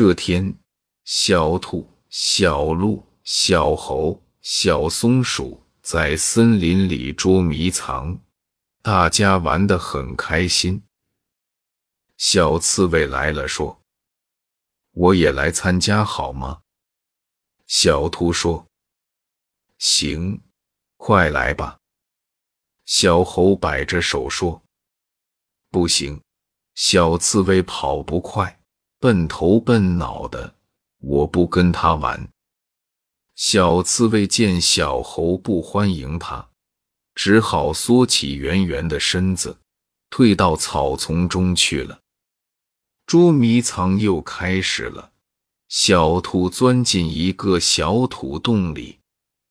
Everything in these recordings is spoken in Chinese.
这天，小兔、小鹿、小猴、小松鼠在森林里捉迷藏，大家玩得很开心。小刺猬来了，说：“我也来参加好吗？”小兔说：“行，快来吧。”小猴摆着手说：“不行，小刺猬跑不快，笨头笨脑的，我不跟他玩。”小刺猬见小猴不欢迎他，只好缩起圆圆的身子，退到草丛中去了。捉迷藏又开始了。小兔钻进一个小土洞里，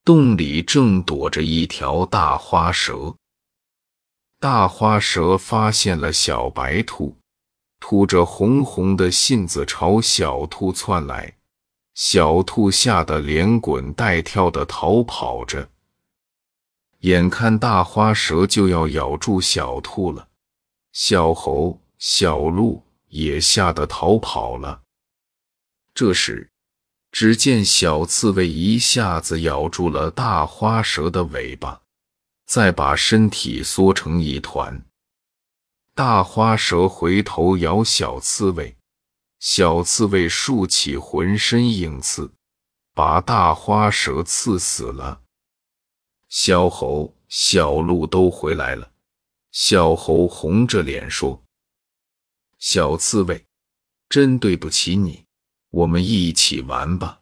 洞里正躲着一条大花蛇。大花蛇发现了小白兔，吐着红红的信子朝小兔窜来。小兔吓得连滚带跳的逃跑着。眼看大花蛇就要咬住小兔了，小猴、小鹿。也吓得逃跑了。这时，只见小刺猬一下子咬住了大花蛇的尾巴，再把身体缩成一团。大花蛇回头咬小刺猬，小刺猬竖起浑身硬刺，把大花蛇刺死了。小猴、小鹿都回来了。小猴红着脸说。小刺猬，真对不起你，我们一起玩吧。